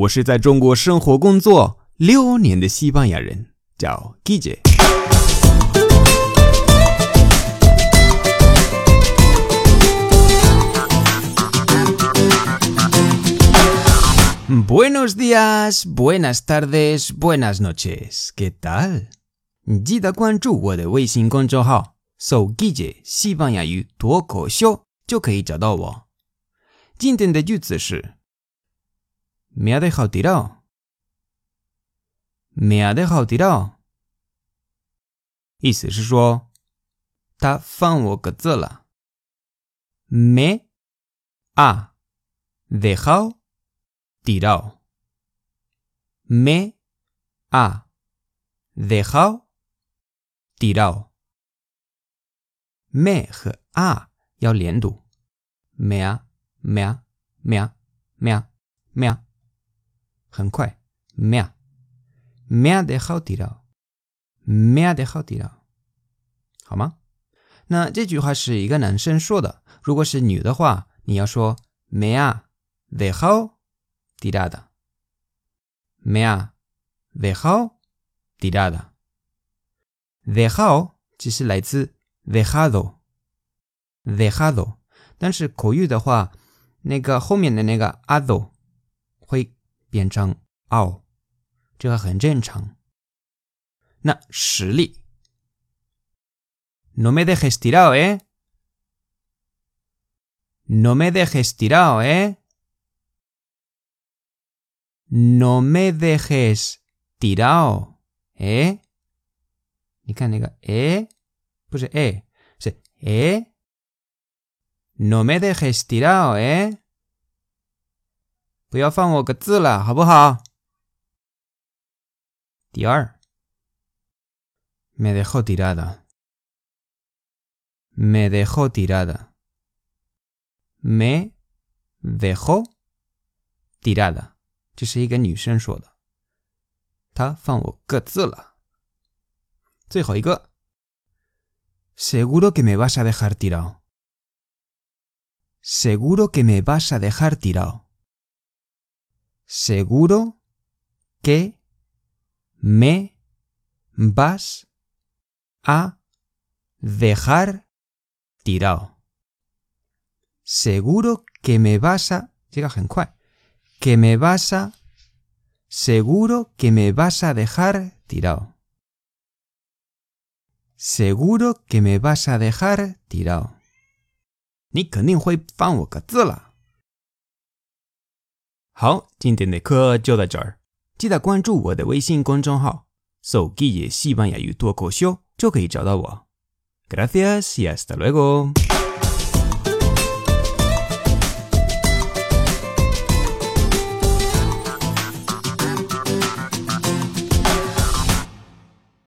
我是在中国生活工作六年的西班牙人，叫 Guille。Buenos días, buenas tardes, buenas noches. ¿Qué tal? 记得关注我的微信公众号“搜 Guille 西班牙语脱口秀”就可以找到我。今天的句子是 “me ha dejado tirado”，“me ha dejado tirado”，意思是说他放我鸽子了。“me ha dejado tirado”，“me ha dejado tirado”，“me” 和 “a” 要连读，“me ha”。咩咩咩咩， 很快。咩啊咩得好地道咩得好地道好吗？那这句话是一个男生说的。如果是女的话你要说咩啊 they hall 咩啊，得好地道的。得好，这是其实来自 dejado，dejado，但是口语的话那个后面的那个 ado 会变成 all，这个很正常。那实例，no me dejes tirado, eh? No me dejes tirado, eh? No me dejes tirado, eh? 你看那个 eh 不是 eh 是 eh No me dejes tirado, ¿eh? 不要放我个字了，好不好？第二，me dejó tirada. Me dejó tirada. Me dejó tirada. 这是一个女生说的，她放我个字了。最后一个，seguro que me vas a dejar tirado. Seguro que me vas a dejar tirado. Seguro que me vas a dejar tirado. Seguro que me vas a... Llega Que me vas a... Seguro que me vas a dejar tirado. Seguro que me vas a dejar tirado. 你肯定会放我个字了。 好，今天的课就到这儿，记得关注我的微信公众号“搜“记野西班牙语脱口秀”，就可以找到我。Gracias y hasta luego。